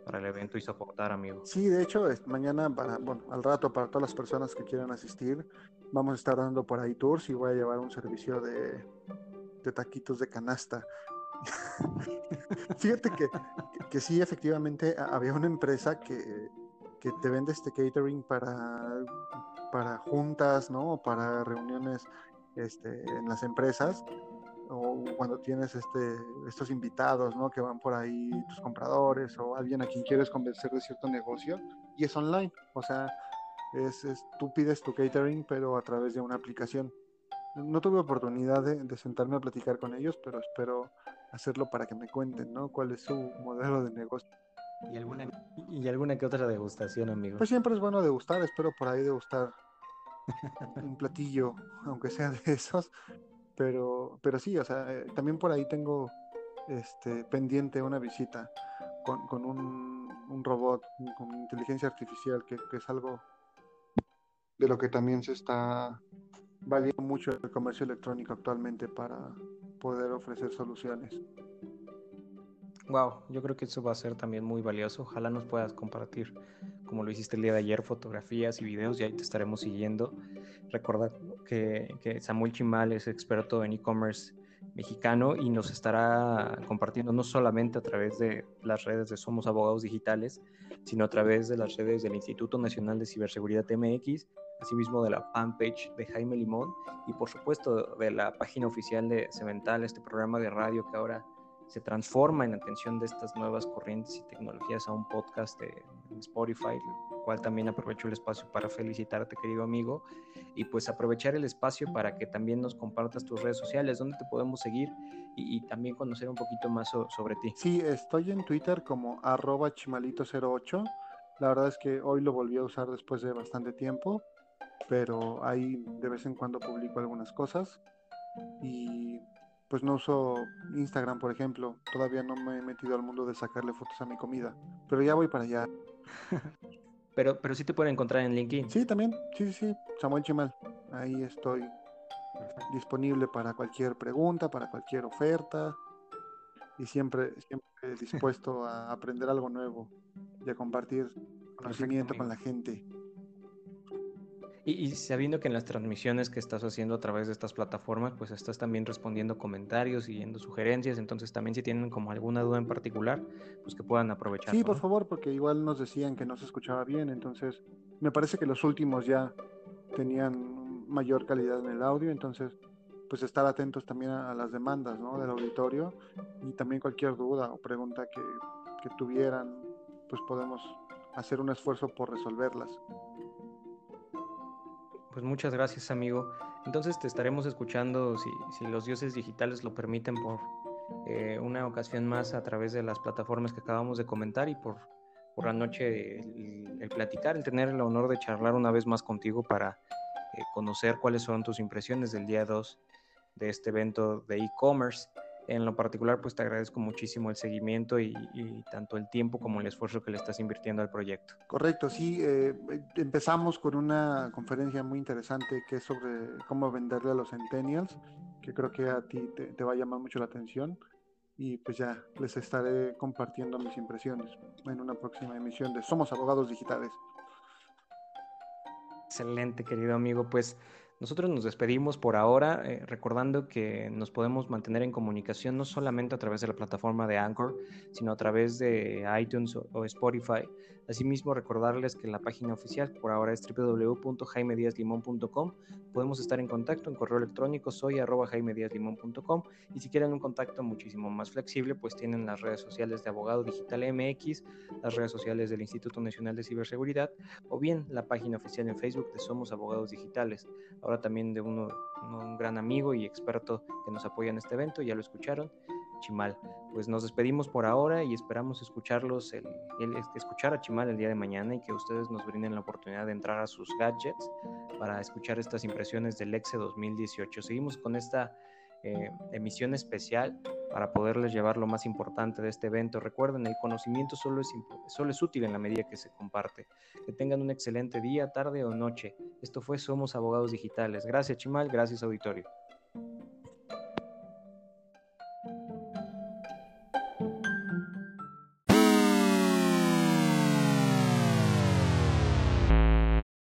para el evento y soportar, amigo. Sí, de hecho, mañana, para, bueno, al rato, para todas las personas que quieran asistir, vamos a estar dando por ahí tours y voy a llevar un servicio de, de taquitos de canasta. Fíjate que, que, sí, efectivamente, había una empresa que, que te vende este catering para, para juntas, ¿no? Para reuniones este, en las empresas o cuando tienes este, estos invitados, ¿no? Que van por ahí, tus compradores o alguien a quien quieres convencer de cierto negocio y es online, o sea, es, tú pides tu catering pero a través de una aplicación. No tuve oportunidad de, sentarme a platicar con ellos, pero espero hacerlo para que me cuenten, ¿no? ¿Cuál es su modelo de negocio? ¿Y alguna, y alguna que otra degustación, amigo? Pues siempre es bueno degustar, espero por ahí degustar un platillo, aunque sea de esos. Pero, pero sí, o sea, eh, también por ahí tengo este, pendiente una visita con, un, robot, con inteligencia artificial, que, que, es algo de lo que también se está valiendo mucho el comercio electrónico actualmente para poder ofrecer soluciones. Wow, yo creo que eso va a ser también muy valioso. Ojalá nos puedas compartir, como lo hiciste el día de ayer, fotografías y videos y ahí te estaremos siguiendo. Recordar que, que Samuel Chimal es experto en e-commerce mexicano y nos estará compartiendo no solamente a través de las redes de Somos Abogados Digitales, sino a través de las redes del Instituto Nacional de Ciberseguridad MX, asimismo de la fanpage de Jaime Limón y por supuesto de la página oficial de Cemental, este programa de radio que ahora se transforma en atención de estas nuevas corrientes y tecnologías a un podcast de Spotify, el cual también aprovecho el espacio para felicitarte, querido amigo, y pues aprovechar el espacio para que también nos compartas tus redes sociales, donde te podemos seguir y, también conocer un poquito más sobre ti. Sí, estoy en Twitter como arroba chimalito08. La verdad es que hoy lo volví a usar después de bastante tiempo, pero ahí de vez en cuando publico algunas cosas. Y pues no uso Instagram, por ejemplo. Todavía no me he metido al mundo de sacarle fotos a mi comida, pero ya voy para allá. pero, pero sí te pueden encontrar en LinkedIn. Sí, también. Sí, sí, sí. Samuel Chimal. Ahí estoy disponible para cualquier pregunta, para cualquier oferta y siempre, siempre dispuesto a aprender algo nuevo y a compartir conocimiento con la gente. Y, sabiendo que en las transmisiones que estás haciendo a través de estas plataformas, pues estás también respondiendo comentarios y yendo sugerencias, entonces también si tienen como alguna duda en particular, pues que puedan aprovechar. Sí, por favor, porque igual nos decían que no se escuchaba bien, entonces me parece que los últimos ya tenían mayor calidad en el audio, entonces pues estar atentos también a, las demandas ¿no? del auditorio y también cualquier duda o pregunta que, que tuvieran, pues podemos hacer un esfuerzo por resolverlas. Pues muchas gracias, amigo. Entonces te estaremos escuchando, si, si los dioses digitales lo permiten, por eh, una ocasión más a través de las plataformas que acabamos de comentar y por, por la noche el, platicar, el tener el honor de charlar una vez más contigo para eh, conocer cuáles son tus impresiones del día 2 de este evento de e-commerce. En lo particular, pues te agradezco muchísimo el seguimiento y, tanto el tiempo como el esfuerzo que le estás invirtiendo al proyecto. Correcto, sí. Eh, empezamos con una conferencia muy interesante que es sobre cómo venderle a los centennials, que creo que a ti te, va a llamar mucho la atención. Y pues ya les estaré compartiendo mis impresiones en una próxima emisión de Somos Abogados Digitales. Excelente, querido amigo. Pues nosotros nos despedimos por ahora, eh, recordando que nos podemos mantener en comunicación no solamente a través de la plataforma de Anchor, sino a través de iTunes o, Spotify. Asimismo, recordarles que la página oficial por ahora es www.jaimediaslimon.com. Podemos estar en contacto en correo electrónico soy arroba y si quieren un contacto muchísimo más flexible, pues tienen las redes sociales de Abogado Digital MX, las redes sociales del Instituto Nacional de Ciberseguridad o bien la página oficial en Facebook de Somos Abogados Digitales ahora también de uno, un gran amigo y experto que nos apoya en este evento, ya lo escucharon, Chimal. Pues nos despedimos por ahora y esperamos escucharlos, el, escuchar a Chimal el día de mañana y que ustedes nos brinden la oportunidad de entrar a sus gadgets para escuchar estas impresiones del EXE 2018. Seguimos con esta eh, emisión especial para poderles llevar lo más importante de este evento. Recuerden, el conocimiento solo es, solo es útil en la medida que se comparte. Que tengan un excelente día, tarde o noche. Esto fue Somos Abogados Digitales. Gracias, Chimal. Gracias, auditorio.